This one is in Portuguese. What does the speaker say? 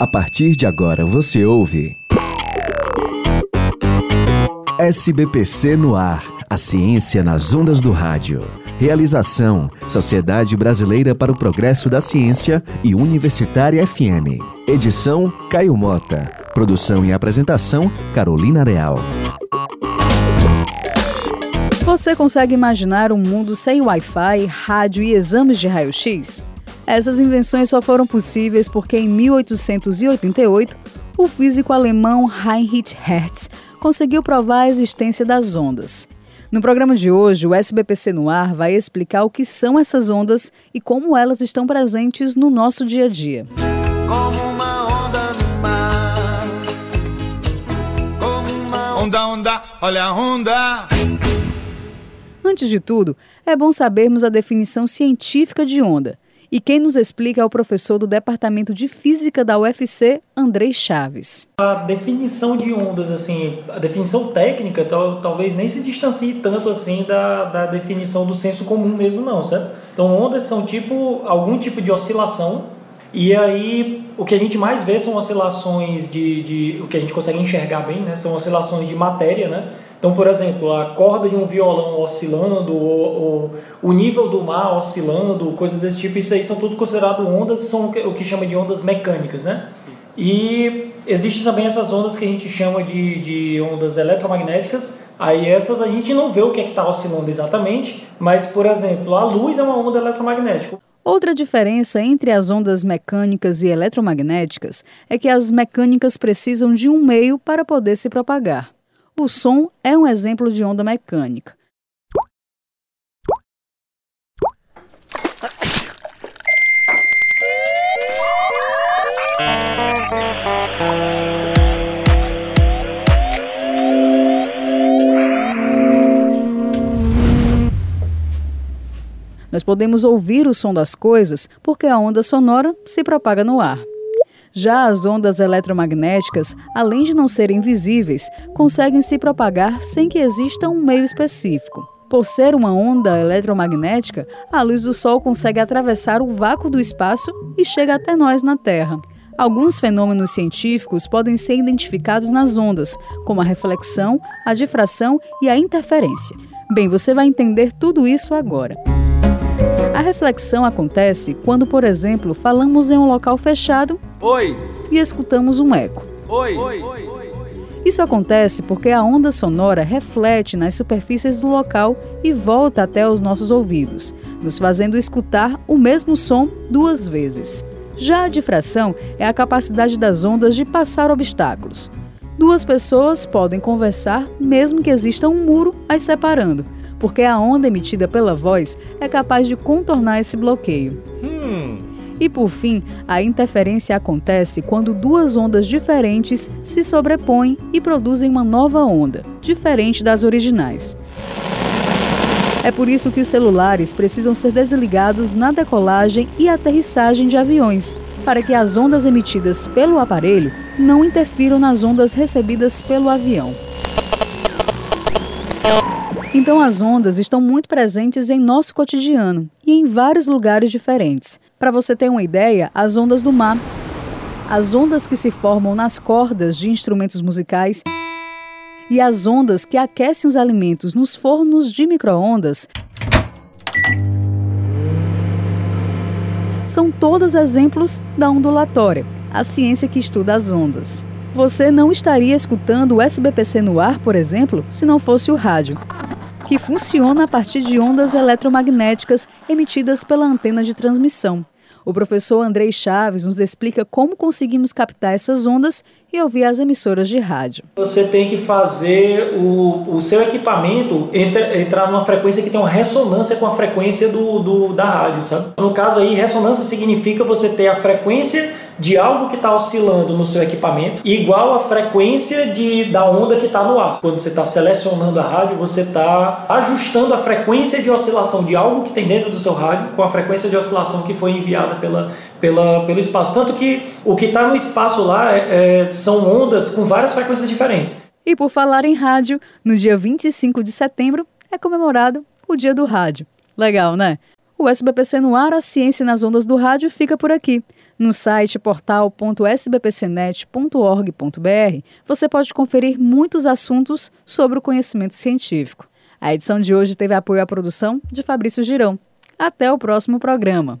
A partir de agora você ouve. SBPC no ar. A ciência nas ondas do rádio. Realização: Sociedade Brasileira para o Progresso da Ciência e Universitária FM. Edição: Caio Mota. Produção e apresentação: Carolina Real. Você consegue imaginar um mundo sem Wi-Fi, rádio e exames de raio-x? Essas invenções só foram possíveis porque em 1888 o físico alemão Heinrich Hertz conseguiu provar a existência das ondas. No programa de hoje, o SBPC no ar vai explicar o que são essas ondas e como elas estão presentes no nosso dia a dia. Como uma onda no mar. Como uma onda, onda, olha a onda. Antes de tudo, é bom sabermos a definição científica de onda. E quem nos explica é o professor do Departamento de Física da UFC, Andrei Chaves. A definição de ondas, assim, a definição técnica tal, talvez nem se distancie tanto assim da, da definição do senso comum mesmo não, certo? Então ondas são tipo algum tipo de oscilação e aí o que a gente mais vê são oscilações de, de o que a gente consegue enxergar bem, né? São oscilações de matéria, né? Então, por exemplo, a corda de um violão oscilando, ou, ou, o nível do mar oscilando, coisas desse tipo, isso aí são tudo considerado ondas, são o que chama de ondas mecânicas, né? E existem também essas ondas que a gente chama de, de ondas eletromagnéticas. Aí essas a gente não vê o que é que está oscilando exatamente, mas, por exemplo, a luz é uma onda eletromagnética. Outra diferença entre as ondas mecânicas e eletromagnéticas é que as mecânicas precisam de um meio para poder se propagar. O som é um exemplo de onda mecânica. Nós podemos ouvir o som das coisas porque a onda sonora se propaga no ar. Já as ondas eletromagnéticas, além de não serem visíveis, conseguem se propagar sem que exista um meio específico. Por ser uma onda eletromagnética, a luz do Sol consegue atravessar o vácuo do espaço e chega até nós na Terra. Alguns fenômenos científicos podem ser identificados nas ondas, como a reflexão, a difração e a interferência. Bem, você vai entender tudo isso agora. A reflexão acontece quando, por exemplo, falamos em um local fechado Oi. e escutamos um eco. Oi. Isso acontece porque a onda sonora reflete nas superfícies do local e volta até os nossos ouvidos, nos fazendo escutar o mesmo som duas vezes. Já a difração é a capacidade das ondas de passar obstáculos. Duas pessoas podem conversar mesmo que exista um muro as separando porque a onda emitida pela voz é capaz de contornar esse bloqueio. Hum. E por fim, a interferência acontece quando duas ondas diferentes se sobrepõem e produzem uma nova onda, diferente das originais. É por isso que os celulares precisam ser desligados na decolagem e aterrissagem de aviões, para que as ondas emitidas pelo aparelho não interfiram nas ondas recebidas pelo avião. Então, as ondas estão muito presentes em nosso cotidiano e em vários lugares diferentes. Para você ter uma ideia, as ondas do mar, as ondas que se formam nas cordas de instrumentos musicais e as ondas que aquecem os alimentos nos fornos de microondas são todos exemplos da ondulatória, a ciência que estuda as ondas. Você não estaria escutando o SBPC no ar, por exemplo, se não fosse o rádio que funciona a partir de ondas eletromagnéticas emitidas pela antena de transmissão. O professor Andrei Chaves nos explica como conseguimos captar essas ondas e ouvir as emissoras de rádio. Você tem que fazer o, o seu equipamento entra, entrar numa frequência que tem uma ressonância com a frequência do, do, da rádio, sabe? No caso aí, ressonância significa você ter a frequência de algo que está oscilando no seu equipamento igual à frequência de, da onda que está no ar. Quando você está selecionando a rádio, você está ajustando a frequência de oscilação de algo que tem dentro do seu rádio com a frequência de oscilação que foi enviada pela, pela, pelo espaço. Tanto que o que está no espaço lá é, é, são ondas com várias frequências diferentes. E por falar em rádio, no dia 25 de setembro é comemorado o Dia do Rádio. Legal, né? O SBPC no ar, a ciência nas ondas do rádio fica por aqui. No site portal.sbpcnet.org.br você pode conferir muitos assuntos sobre o conhecimento científico. A edição de hoje teve apoio à produção de Fabrício Girão. Até o próximo programa.